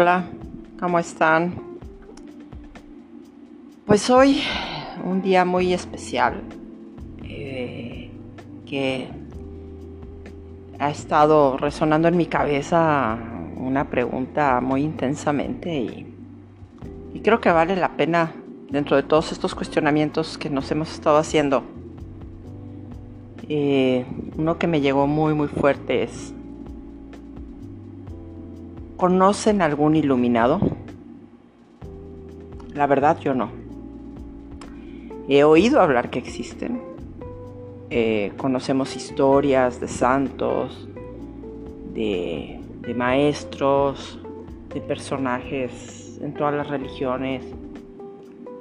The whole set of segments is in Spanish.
Hola, ¿cómo están? Pues hoy un día muy especial eh, que ha estado resonando en mi cabeza una pregunta muy intensamente y, creo que vale la pena dentro de todos estos cuestionamientos que nos hemos estado haciendo. Eh, uno que me llegó muy muy fuerte es ¿Conocen algún iluminado? La verdad yo no. He oído hablar que existen. Eh, conocemos historias de santos, de, de maestros, de personajes en todas las religiones.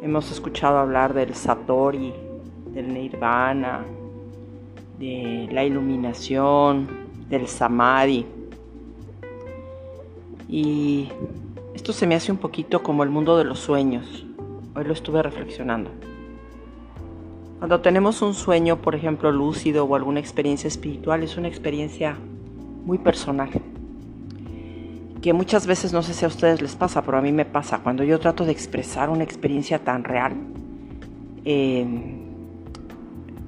Hemos escuchado hablar del Satori, del Nirvana, de la iluminación, del Samadhi. Y esto se me hace un poquito como el mundo de los sueños. Hoy lo estuve reflexionando. Cuando tenemos un sueño, por ejemplo, lúcido o alguna experiencia espiritual, es una experiencia muy personal. Que muchas veces, no sé si a ustedes les pasa, pero a mí me pasa, cuando yo trato de expresar una experiencia tan real, em,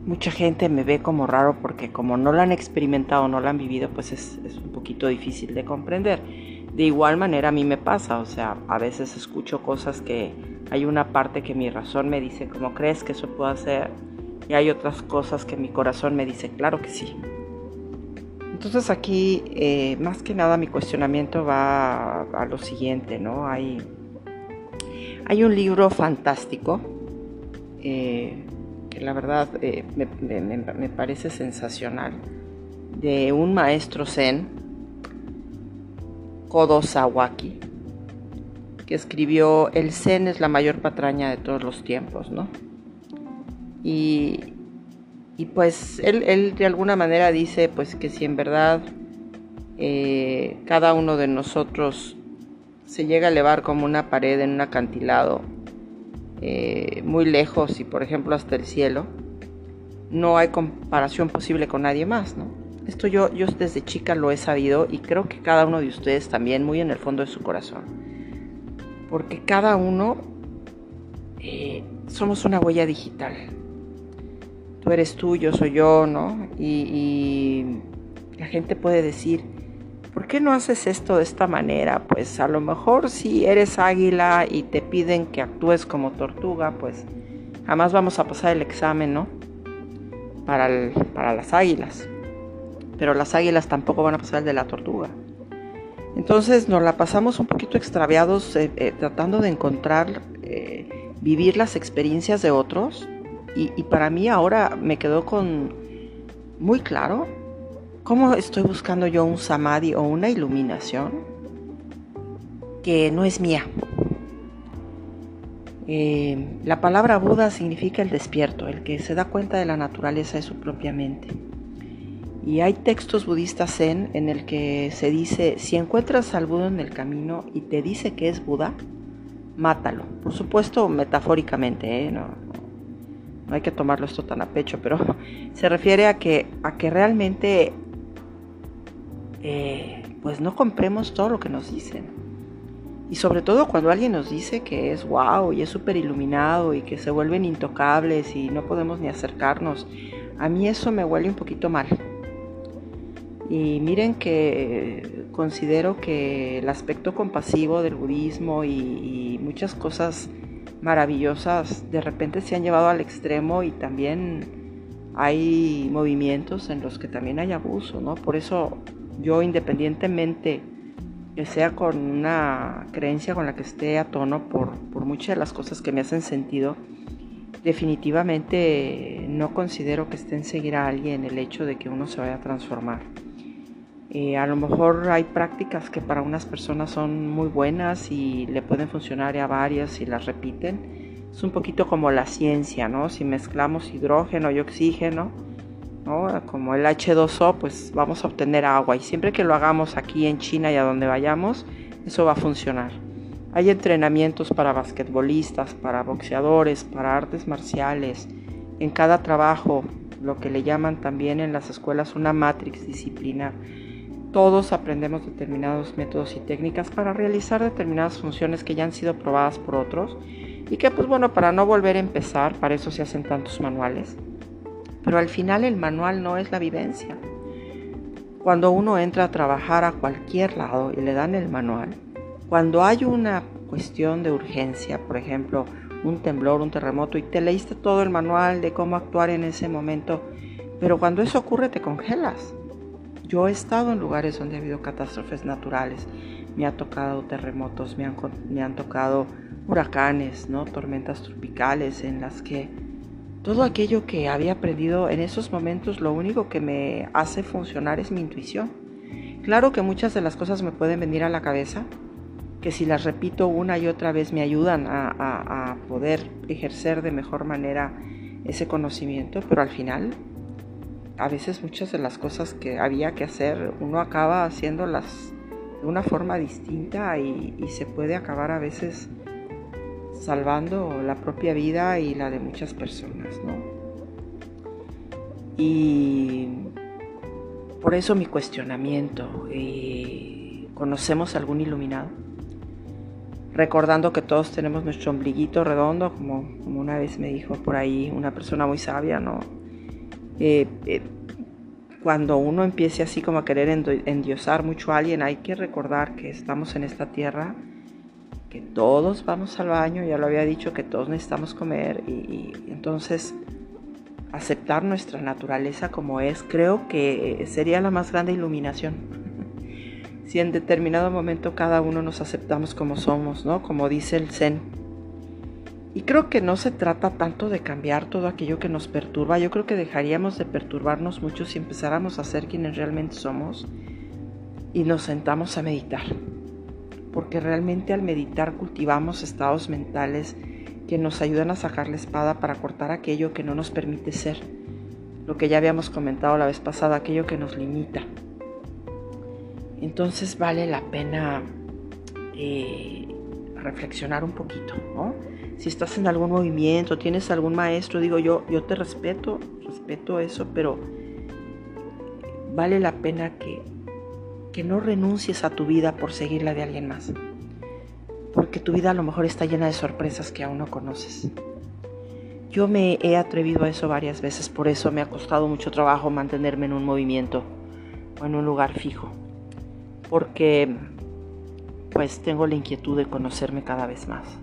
mucha gente me ve como raro porque como no la han experimentado, no la han vivido, pues es, es un poquito difícil de comprender. De igual manera a mí me pasa, o sea, a veces escucho cosas que hay una parte que mi razón me dice, ¿cómo crees que eso puede hacer? Y hay otras cosas que mi corazón me dice, claro que sí. Entonces aquí, eh, más que nada, mi cuestionamiento va a, lo siguiente, ¿no? Hay, hay un libro fantástico eh, que la verdad eh, me parece sensacional, de un maestro zen Kodo Sawaki, que escribió El Zen es la mayor patraña de todos los tiempos, ¿no? Y, pues él, de alguna manera dice pues que si en verdad eh, cada uno de nosotros se llega a elevar como una pared en un acantilado eh, muy lejos y por ejemplo hasta el cielo, no hay comparación posible con nadie más, ¿no? Esto yo, yo desde chica lo he sabido y creo que cada uno de ustedes también, muy en el fondo de su corazón. Porque cada uno eh, somos una huella digital. Tú eres tú, yo soy yo, ¿no? Y, la gente puede decir, ¿por qué no haces esto de esta manera? Pues a lo mejor si eres águila y te piden que actúes como tortuga, pues jamás vamos a pasar el examen, ¿no? Para, para las águilas pero las águilas tampoco van a pasar el de la tortuga. Entonces nos la pasamos un poquito extraviados eh, eh, tratando de encontrar, eh, vivir las experiencias de otros y, para mí ahora me quedó con muy claro cómo estoy buscando yo un samadhi o una iluminación que no es mía. la palabra Buda significa el despierto, el que se da cuenta de la naturaleza de su propia mente. Y hay textos budistas zen en el que se dice, si encuentras al Buda en el camino y te dice que es Buda, mátalo. Por supuesto, metafóricamente, ¿eh? no, no, hay que tomarlo esto tan a pecho, pero se refiere a que, a que realmente eh, pues no compremos todo lo que nos dicen. Y sobre todo cuando alguien nos dice que es wow y es súper iluminado y que se vuelven intocables y no podemos ni acercarnos, a mí eso me huele un poquito mal. Y miren que considero que el aspecto compasivo del budismo y, muchas cosas maravillosas de repente se han llevado al extremo y también hay movimientos en los que también hay abuso, ¿no? Por eso yo independientemente que sea con una creencia con la que esté a tono por, por muchas de las cosas que me hacen sentido, definitivamente no considero que esté en seguir a alguien el hecho de que uno se vaya a transformar. A lo mejor hay prácticas que para unas personas son muy buenas y le pueden funcionar a varias y las repiten. Es un poquito como la ciencia, ¿no? Si mezclamos hidrógeno y oxígeno, ¿no? como el H2O, pues vamos a obtener agua. Y siempre que lo hagamos aquí en China y a donde vayamos, eso va a funcionar. Hay entrenamientos para basquetbolistas, para boxeadores, para artes marciales. En cada trabajo, lo que le llaman también en las escuelas una matrix disciplinar todos aprendemos determinados métodos y técnicas para realizar determinadas funciones que ya han sido probadas por otros y que pues bueno, para no volver a empezar, para eso se hacen tantos manuales. Pero al final el manual no es la vivencia. Cuando uno entra a trabajar a cualquier lado y le dan el manual, cuando hay una cuestión de urgencia, por ejemplo, un temblor, un terremoto, y te leíste todo el manual de cómo actuar en ese momento, pero cuando eso ocurre te congelas. Yo he estado en lugares donde ha habido catástrofes naturales, me ha tocado terremotos, me han, tocado huracanes, ¿no? tormentas tropicales en las que todo aquello que había aprendido en esos momentos lo único que me hace funcionar es mi intuición. Claro que muchas de las cosas me pueden venir a la cabeza, que si las repito una y otra vez me ayudan a, a poder ejercer de mejor manera ese conocimiento, pero al final a veces muchas de las cosas que había que hacer uno acaba haciéndolas de una forma distinta y, se puede acabar a veces salvando la propia vida y la de muchas personas, ¿no? Y por eso mi cuestionamiento, eh, ¿conocemos algún iluminado? Recordando que todos tenemos nuestro ombliguito redondo, como, como una vez me dijo por ahí una persona muy sabia, ¿no? Eh, eh, cuando uno empiece así como a querer endiosar mucho a alguien, hay que recordar que estamos en esta tierra, que todos vamos al baño, ya lo había dicho, que todos necesitamos comer y, entonces aceptar nuestra naturaleza como es, creo que sería la más grande iluminación. si en determinado momento cada uno nos aceptamos como somos, ¿no? Como dice el Zen, y creo que no se trata tanto de cambiar todo aquello que nos perturba, yo creo que dejaríamos de perturbarnos mucho si empezáramos a ser quienes realmente somos y nos sentamos a meditar. Porque realmente al meditar cultivamos estados mentales que nos ayudan a sacar la espada para cortar aquello que no nos permite ser. Lo que ya habíamos comentado la vez pasada, aquello que nos limita. Entonces vale la pena eh, reflexionar un poquito, ¿no? Si estás en algún movimiento, tienes algún maestro, digo yo, yo te respeto, respeto eso, pero vale la pena que, que no renuncies a tu vida por seguir la de alguien más. Porque tu vida a lo mejor está llena de sorpresas que aún no conoces. Yo me he atrevido a eso varias veces, por eso me ha costado mucho trabajo mantenerme en un movimiento o en un lugar fijo. Porque pues tengo la inquietud de conocerme cada vez más.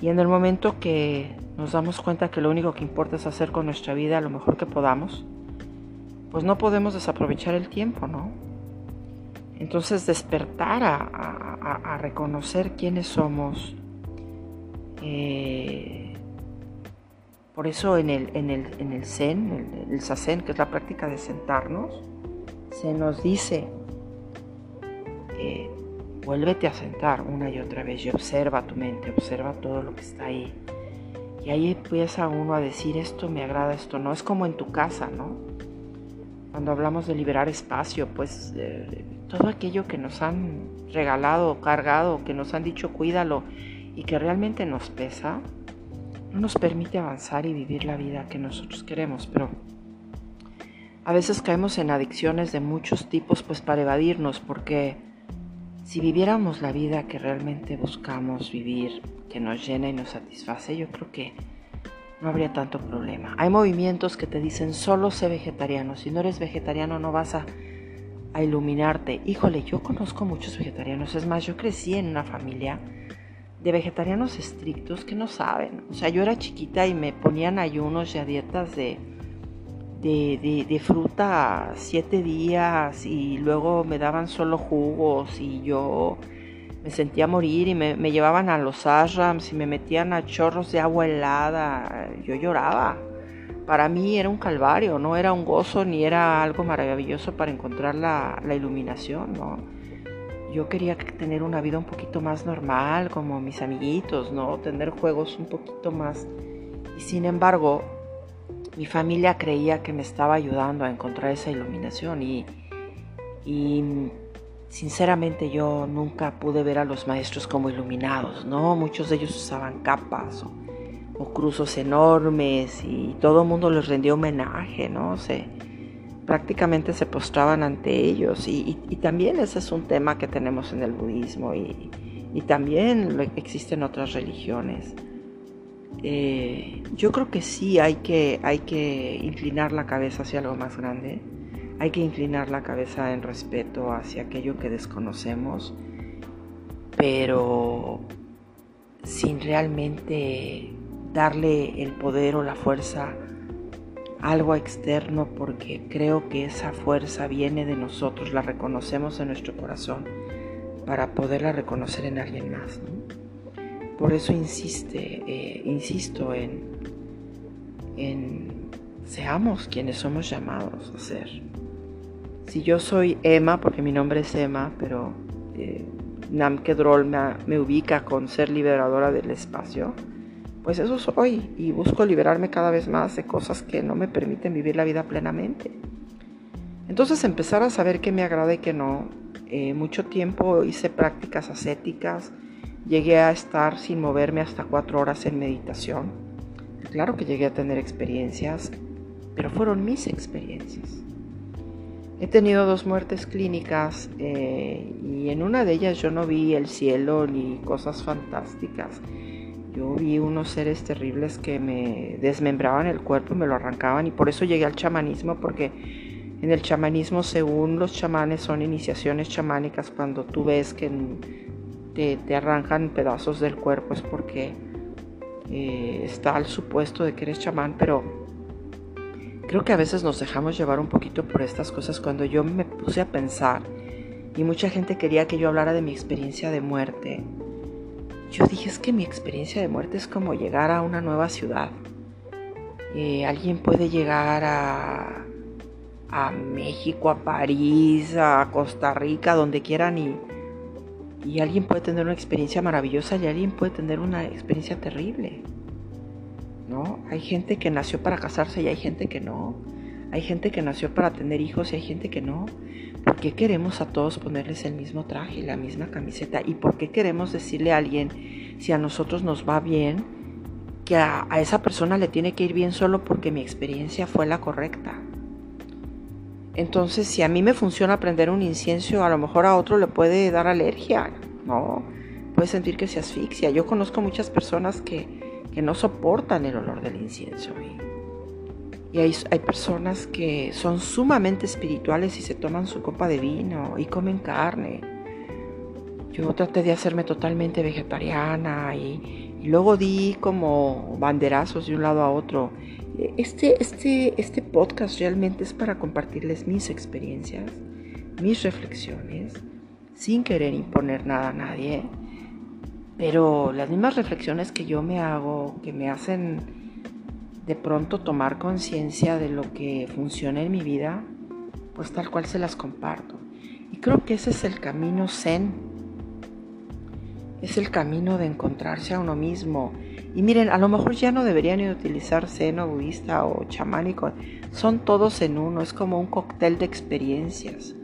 Y en el momento que nos damos cuenta que lo único que importa es hacer con nuestra vida lo mejor que podamos, pues no podemos desaprovechar el tiempo, ¿no? Entonces despertar a, reconocer quiénes somos. Eh, por eso en el, en el, en el Zen, el, el que es la práctica de sentarnos, se nos dice, eh, Vuélvete a sentar una y otra vez y observa tu mente, observa todo lo que está ahí. Y ahí empieza uno a decir esto me agrada, esto no. Es como en tu casa, ¿no? Cuando hablamos de liberar espacio, pues eh, todo aquello que nos han regalado, cargado, que nos han dicho cuídalo y que realmente nos pesa, no nos permite avanzar y vivir la vida que nosotros queremos. Pero a veces caemos en adicciones de muchos tipos pues para evadirnos porque si viviéramos la vida que realmente buscamos vivir, que nos llena y nos satisface, yo creo que no habría tanto problema. Hay movimientos que te dicen solo sé vegetariano. Si no eres vegetariano no vas a, a iluminarte. Híjole, yo conozco muchos vegetarianos. Es más, yo crecí en una familia de vegetarianos estrictos que no saben. O sea, yo era chiquita y me ponían ayunos y a dietas de de, fruta siete días y luego me daban solo jugos y yo me sentía morir y me, llevaban a los ashrams y me metían a chorros de agua helada. Yo lloraba. Para mí era un calvario, no era un gozo ni era algo maravilloso para encontrar la, la iluminación, ¿no? Yo quería tener una vida un poquito más normal, como mis amiguitos, ¿no? Tener juegos un poquito más. Y sin embargo, mi familia creía que me estaba ayudando a encontrar esa iluminación y, sinceramente yo nunca pude ver a los maestros como iluminados, ¿no? Muchos de ellos usaban capas o, cruzos enormes y todo el mundo les rendió homenaje, ¿no? Se prácticamente se postraban ante ellos. Y, también ese es un tema que tenemos en el budismo y, también existen otras religiones. Eh, yo creo que sí hay que, hay que inclinar la cabeza hacia algo más grande. Hay que inclinar la cabeza en respeto hacia aquello que desconocemos, pero sin realmente darle el poder o la fuerza a algo externo porque creo que esa fuerza viene de nosotros, la reconocemos en nuestro corazón para poderla reconocer en alguien más. Por eso insiste, eh, insisto en, en seamos quienes somos llamados a ser. Si yo soy Emma, porque mi nombre es Emma, pero eh, me, me ubica con ser liberadora del espacio, pues eso soy y busco liberarme cada vez más de cosas que no me permiten vivir la vida plenamente. Entonces empezar a saber qué me agrada y qué no. Eh, mucho tiempo hice prácticas ascéticas, Llegué a estar sin moverme hasta cuatro horas en meditación. Claro que llegué a tener experiencias, pero fueron mis experiencias. He tenido dos muertes clínicas eh, y en una de ellas yo no vi el cielo ni cosas fantásticas. Yo vi unos seres terribles que me desmembraban el cuerpo y me lo arrancaban y por eso llegué al chamanismo porque en el chamanismo según los chamanes son iniciaciones chamánicas cuando tú ves que te, arrancan pedazos del cuerpo es porque eh, está el supuesto de que eres chamán, pero creo que a veces nos dejamos llevar un poquito por estas cosas. Cuando yo me puse a pensar y mucha gente quería que yo hablara de mi experiencia de muerte, yo dije es que mi experiencia de muerte es como llegar a una nueva ciudad. Eh, alguien puede llegar a, a México, a París, a Costa Rica, donde quieran y y alguien puede tener una experiencia maravillosa y alguien puede tener una experiencia terrible. ¿No? Hay gente que nació para casarse y hay gente que no. Hay gente que nació para tener hijos y hay gente que no. ¿Por qué queremos a todos ponerles el mismo traje y la misma camiseta? ¿Y por qué queremos decirle a alguien, si a nosotros nos va bien, que a, a esa persona le tiene que ir bien solo porque mi experiencia fue la correcta? Entonces, si a mí me funciona prender un incienso, a lo mejor a otro le puede dar alergia, ¿no? Puede sentir que se asfixia. Yo conozco muchas personas que, no soportan el olor del incienso. Y, hay, hay, personas que son sumamente espirituales y se toman su copa de vino y comen carne. Yo traté de hacerme totalmente vegetariana y luego di como banderazos de un lado a otro este, este, este podcast realmente es para compartirles mis experiencias, mis reflexiones, sin querer imponer nada a nadie, pero las mismas reflexiones que yo me hago, que me hacen de pronto tomar conciencia de lo que funciona en mi vida, pues tal cual se las comparto. Y creo que ese es el camino zen, es el camino de encontrarse a uno mismo y miren, a lo mejor ya no deberían utilizar seno budista o chamánico, son todos en uno, es como un cóctel de experiencias.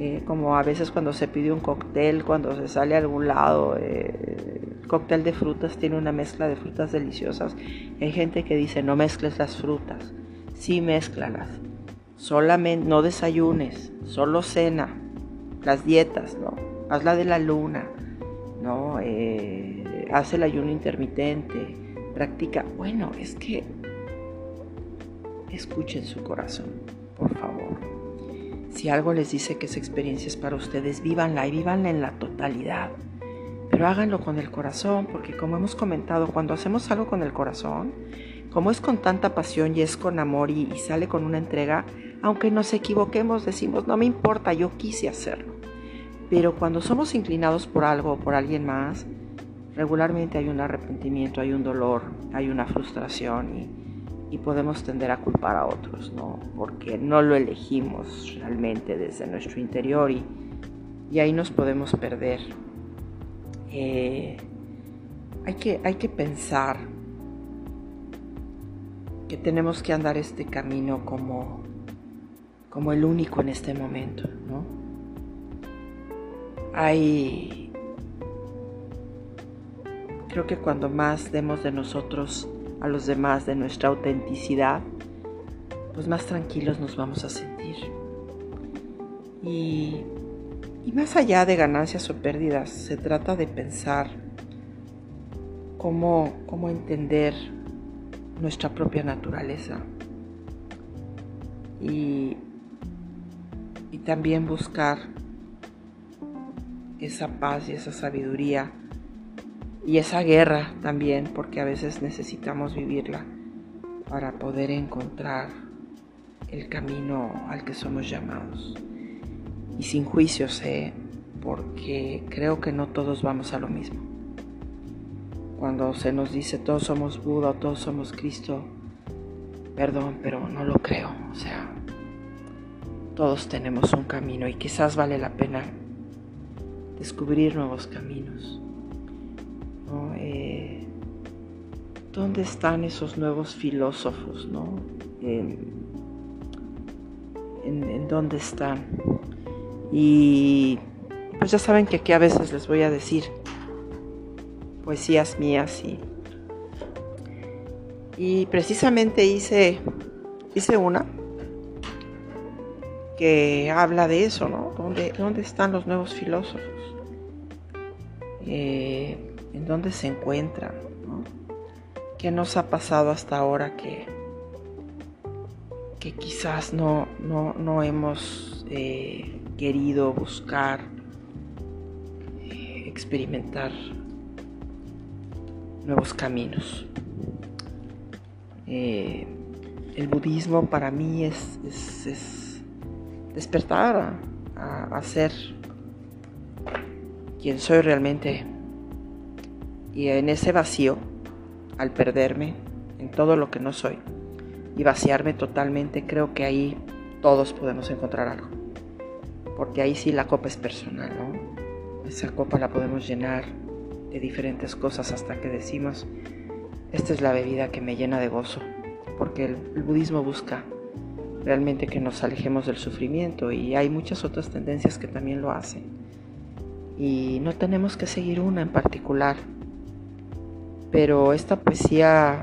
Eh, como a veces cuando se pide un cóctel, cuando se sale a algún lado, eh, el cóctel de frutas tiene una mezcla de frutas deliciosas. Hay gente que dice no mezcles las frutas, sí mezclalas, solamente no desayunes, solo cena, las dietas, ¿no? Hazla de la luna, ¿no? Eh, hace el ayuno intermitente, practica. Bueno, es que escuchen su corazón, por favor. Si algo les dice que esa experiencia es para ustedes, vívanla y vívanla en la totalidad. Pero háganlo con el corazón, porque como hemos comentado, cuando hacemos algo con el corazón, como es con tanta pasión y es con amor y, sale con una entrega, aunque nos equivoquemos, decimos, no me importa, yo quise hacerlo. Pero cuando somos inclinados por algo o por alguien más, regularmente hay un arrepentimiento, hay un dolor, hay una frustración y, podemos tender a culpar a otros, ¿no? Porque no lo elegimos realmente desde nuestro interior y, ahí nos podemos perder. Eh, hay, que, hay que pensar que tenemos que andar este camino como, como el único en este momento, ¿no? Hay Creo que cuando más demos de nosotros a los demás, de nuestra autenticidad, pues más tranquilos nos vamos a sentir. Y, más allá de ganancias o pérdidas, se trata de pensar cómo, entender nuestra propia naturaleza y también buscar esa paz y esa sabiduría y esa guerra también, porque a veces necesitamos vivirla para poder encontrar el camino al que somos llamados. Y sin juicios, ¿eh? porque creo que no todos vamos a lo mismo. Cuando se nos dice todos somos Buda todos somos Cristo, perdón, pero no lo creo. O sea, todos tenemos un camino y quizás vale la pena descubrir nuevos caminos. Eh, ¿Dónde están esos nuevos filósofos? ¿no? en, dónde están? Y pues ya saben que aquí a veces les voy a decir poesías mías y, y precisamente hice, hice una que habla de eso, ¿no? ¿Dónde, dónde están los nuevos filósofos? Eh, ¿En dónde se encuentran? ¿Qué nos ha pasado hasta ahora que, que quizás no, no, hemos eh, querido buscar, eh, experimentar nuevos caminos? el budismo para mí es, despertar a ser quién soy realmente. Y en ese vacío, al perderme en todo lo que no soy y vaciarme totalmente, creo que ahí todos podemos encontrar algo. Porque ahí sí la copa es personal, ¿no? Esa copa la podemos llenar de diferentes cosas hasta que decimos, esta es la bebida que me llena de gozo. Porque el, el budismo busca realmente que nos alejemos del sufrimiento y hay muchas otras tendencias que también lo hacen y no tenemos que seguir una en particular. Pero esta poesía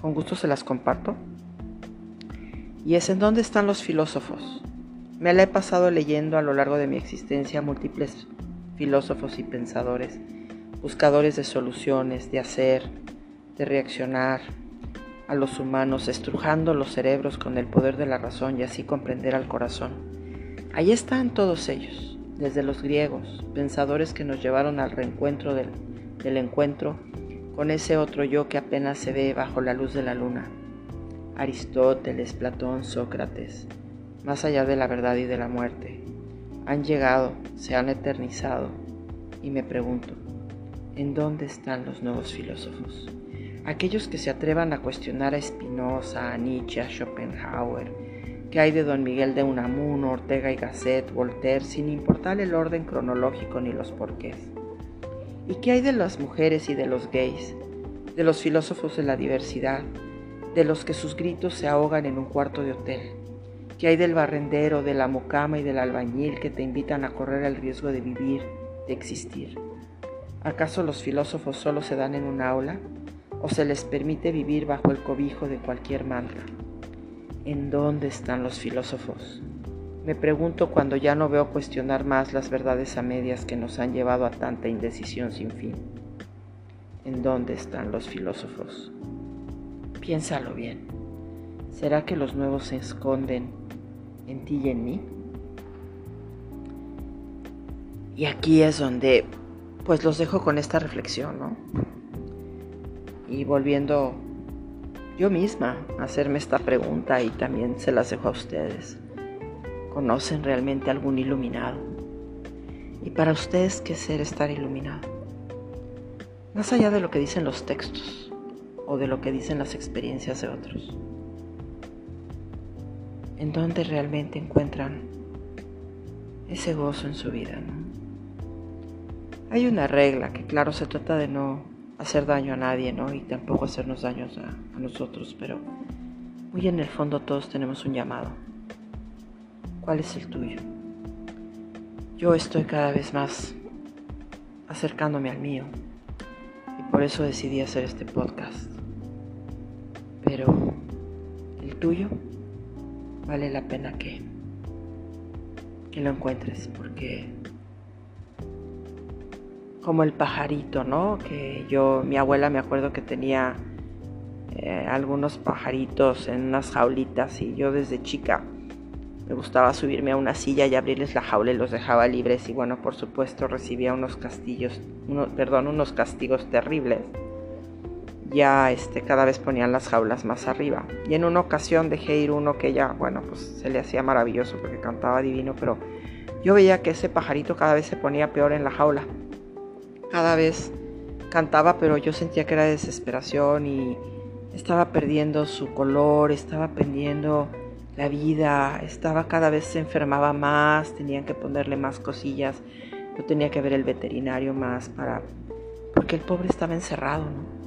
con gusto se las comparto. Y es en dónde están los filósofos. Me la he pasado leyendo a lo largo de mi existencia múltiples filósofos y pensadores, buscadores de soluciones, de hacer, de reaccionar a los humanos, estrujando los cerebros con el poder de la razón y así comprender al corazón. Ahí están todos ellos desde los griegos, pensadores que nos llevaron al reencuentro del, encuentro con ese otro yo que apenas se ve bajo la luz de la luna. Aristóteles, Platón, Sócrates, más allá de la verdad y de la muerte, han llegado, se han eternizado, y me pregunto, ¿en dónde están los nuevos filósofos? Aquellos que se atrevan a cuestionar a Spinoza, a Nietzsche, a Schopenhauer, ¿Qué hay de Don Miguel de Unamuno, Ortega y Gasset, Voltaire, sin importar el orden cronológico ni los porqués? ¿Y qué hay de las mujeres y de los gays, de los filósofos de la diversidad, de los que sus gritos se ahogan en un cuarto de hotel? ¿Qué hay del barrendero, de la mucama y del albañil que te invitan a correr el riesgo de vivir, de existir? ¿Acaso los filósofos solo se dan en un aula o se les permite vivir bajo el cobijo de cualquier mantra? ¿En dónde están los filósofos? Me pregunto cuando ya no veo cuestionar más las verdades a medias que nos han llevado a tanta indecisión sin fin. ¿En dónde están los filósofos? Piénsalo bien. ¿Será que los nuevos se esconden en ti y en mí? Y aquí es donde pues los dejo con esta reflexión, ¿no? Y volviendo yo misma hacerme esta pregunta y también se las dejo a ustedes. ¿Conocen realmente algún iluminado? ¿Y para ustedes qué ser estar iluminado? Más allá de lo que dicen los textos o de lo que dicen las experiencias de otros. ¿En dónde realmente encuentran ese gozo en su vida? Hay una regla que claro se trata de no hacer daño a nadie, ¿no? Y tampoco hacernos daños a, a nosotros, pero muy en el fondo todos tenemos un llamado. ¿Cuál es el tuyo? Yo estoy cada vez más acercándome al mío y por eso decidí hacer este podcast. Pero, ¿el tuyo? vale la pena que, que lo encuentres porque como el pajarito, ¿no? Que yo, mi abuela me acuerdo que tenía eh, algunos pajaritos en unas jaulitas y yo desde chica me gustaba subirme a una silla y abrirles la jaula y los dejaba libres y bueno, por supuesto recibía unos castillos, perdón, unos castigos terribles. Ya este, cada vez ponían las jaulas más arriba. Y en una ocasión dejé ir uno que ya, bueno, pues se le hacía maravilloso porque cantaba divino, pero yo veía que ese pajarito cada vez se ponía peor en la jaula. Cada vez cantaba, pero yo sentía que era desesperación y estaba perdiendo su color, estaba perdiendo la vida, estaba cada vez se enfermaba más, tenían que ponerle más cosillas, yo tenía que ver el veterinario más para porque el pobre estaba encerrado, ¿no?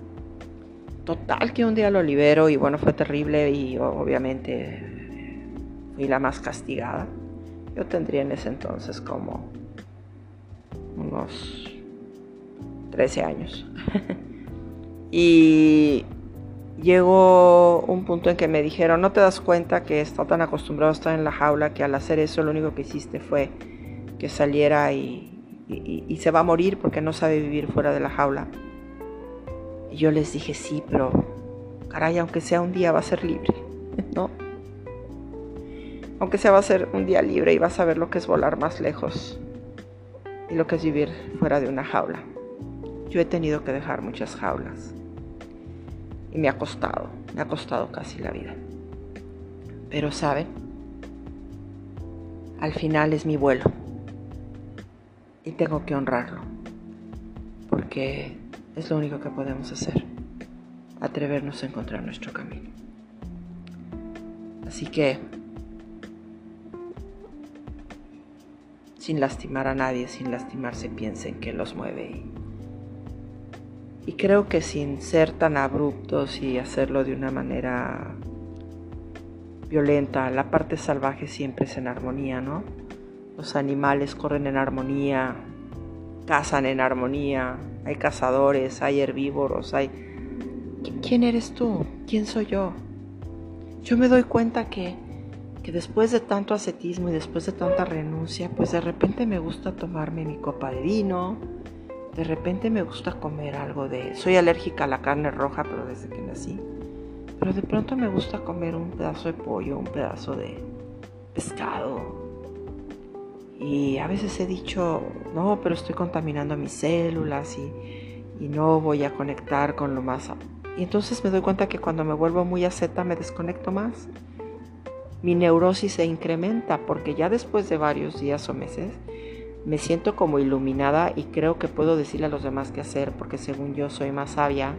Total que un día lo libero y bueno, fue terrible y obviamente fui la más castigada. Yo tendría en ese entonces como unos 13 años. y llegó un punto en que me dijeron, no te das cuenta que está tan acostumbrado a estar en la jaula que al hacer eso lo único que hiciste fue que saliera y, se va a morir porque no sabe vivir fuera de la jaula. Y yo les dije, sí, pero caray, aunque sea un día va a ser libre, ¿no? Aunque sea va a ser un día libre y vas a ver lo que es volar más lejos y lo que es vivir fuera de una jaula. Yo he tenido que dejar muchas jaulas y me ha costado, me ha costado casi la vida. Pero saben, al final es mi vuelo y tengo que honrarlo, porque es lo único que podemos hacer, atrevernos a encontrar nuestro camino. Así que, sin lastimar a nadie, sin lastimarse, piensen que los mueve y creo que sin ser tan abruptos y hacerlo de una manera violenta, la parte salvaje siempre es en armonía, ¿no? Los animales corren en armonía, cazan en armonía, hay cazadores, hay herbívoros, hay... ¿Quién eres tú? ¿Quién soy yo? Yo me doy cuenta que, que después de tanto ascetismo y después de tanta renuncia, pues de repente me gusta tomarme mi copa de vino, de repente me gusta comer algo de... Soy alérgica a la carne roja, pero desde que nací. Pero de pronto me gusta comer un pedazo de pollo, un pedazo de pescado. Y a veces he dicho, no, pero estoy contaminando mis células y, y no voy a conectar con lo más... Y entonces me doy cuenta que cuando me vuelvo muy aceta me desconecto más. Mi neurosis se incrementa porque ya después de varios días o meses me siento como iluminada y creo que puedo decirle a los demás qué hacer porque según yo soy más sabia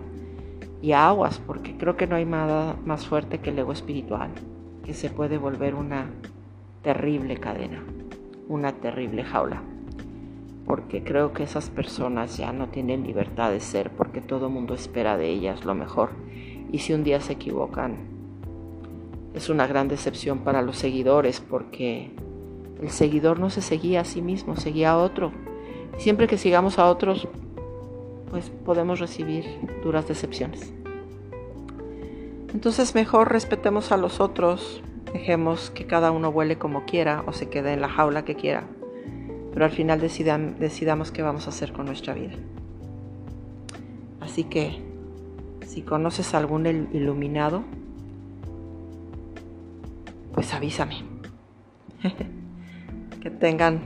y aguas porque creo que no hay nada más fuerte que el ego espiritual que se puede volver una terrible cadena, una terrible jaula. Porque creo que esas personas ya no tienen libertad de ser porque todo mundo espera de ellas lo mejor. Y si un día se equivocan, es una gran decepción para los seguidores porque el seguidor no se seguía a sí mismo, seguía a otro. Siempre que sigamos a otros, pues podemos recibir duras decepciones. Entonces mejor respetemos a los otros, dejemos que cada uno vuele como quiera o se quede en la jaula que quiera, pero al final decidamos qué vamos a hacer con nuestra vida. Así que si conoces a algún iluminado, pues avísame. que tengan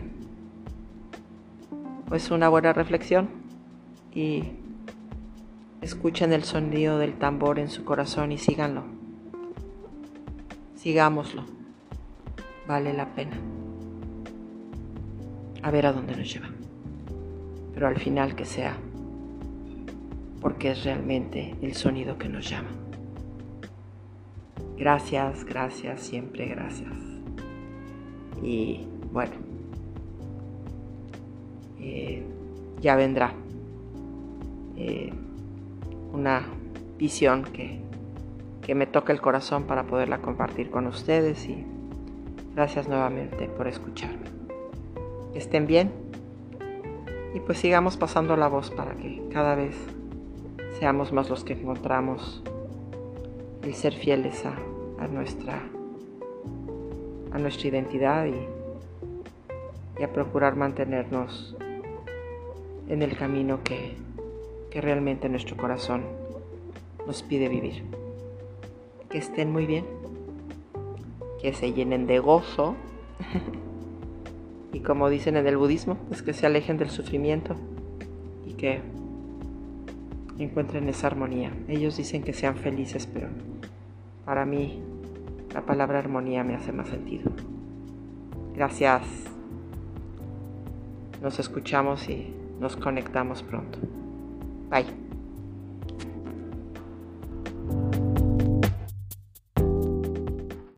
pues una buena reflexión y escuchen el sonido del tambor en su corazón y síganlo. Sigámoslo. Vale la pena. A ver a dónde nos lleva. Pero al final que sea porque es realmente el sonido que nos llama. Gracias, gracias, siempre gracias. Y bueno, eh, ya vendrá eh, una visión que, que me toca el corazón para poderla compartir con ustedes y gracias nuevamente por escucharme. Que estén bien y pues sigamos pasando la voz para que cada vez seamos más los que encontramos el ser fieles a, a nuestra a nuestra identidad y, y a procurar mantenernos en el camino que, que realmente nuestro corazón nos pide vivir. Que estén muy bien, que se llenen de gozo y como dicen en el budismo, pues que se alejen del sufrimiento y que encuentren esa armonía. Ellos dicen que sean felices, pero para mí la palabra armonía me hace más sentido. Gracias. Nos escuchamos y nos conectamos pronto. Bye.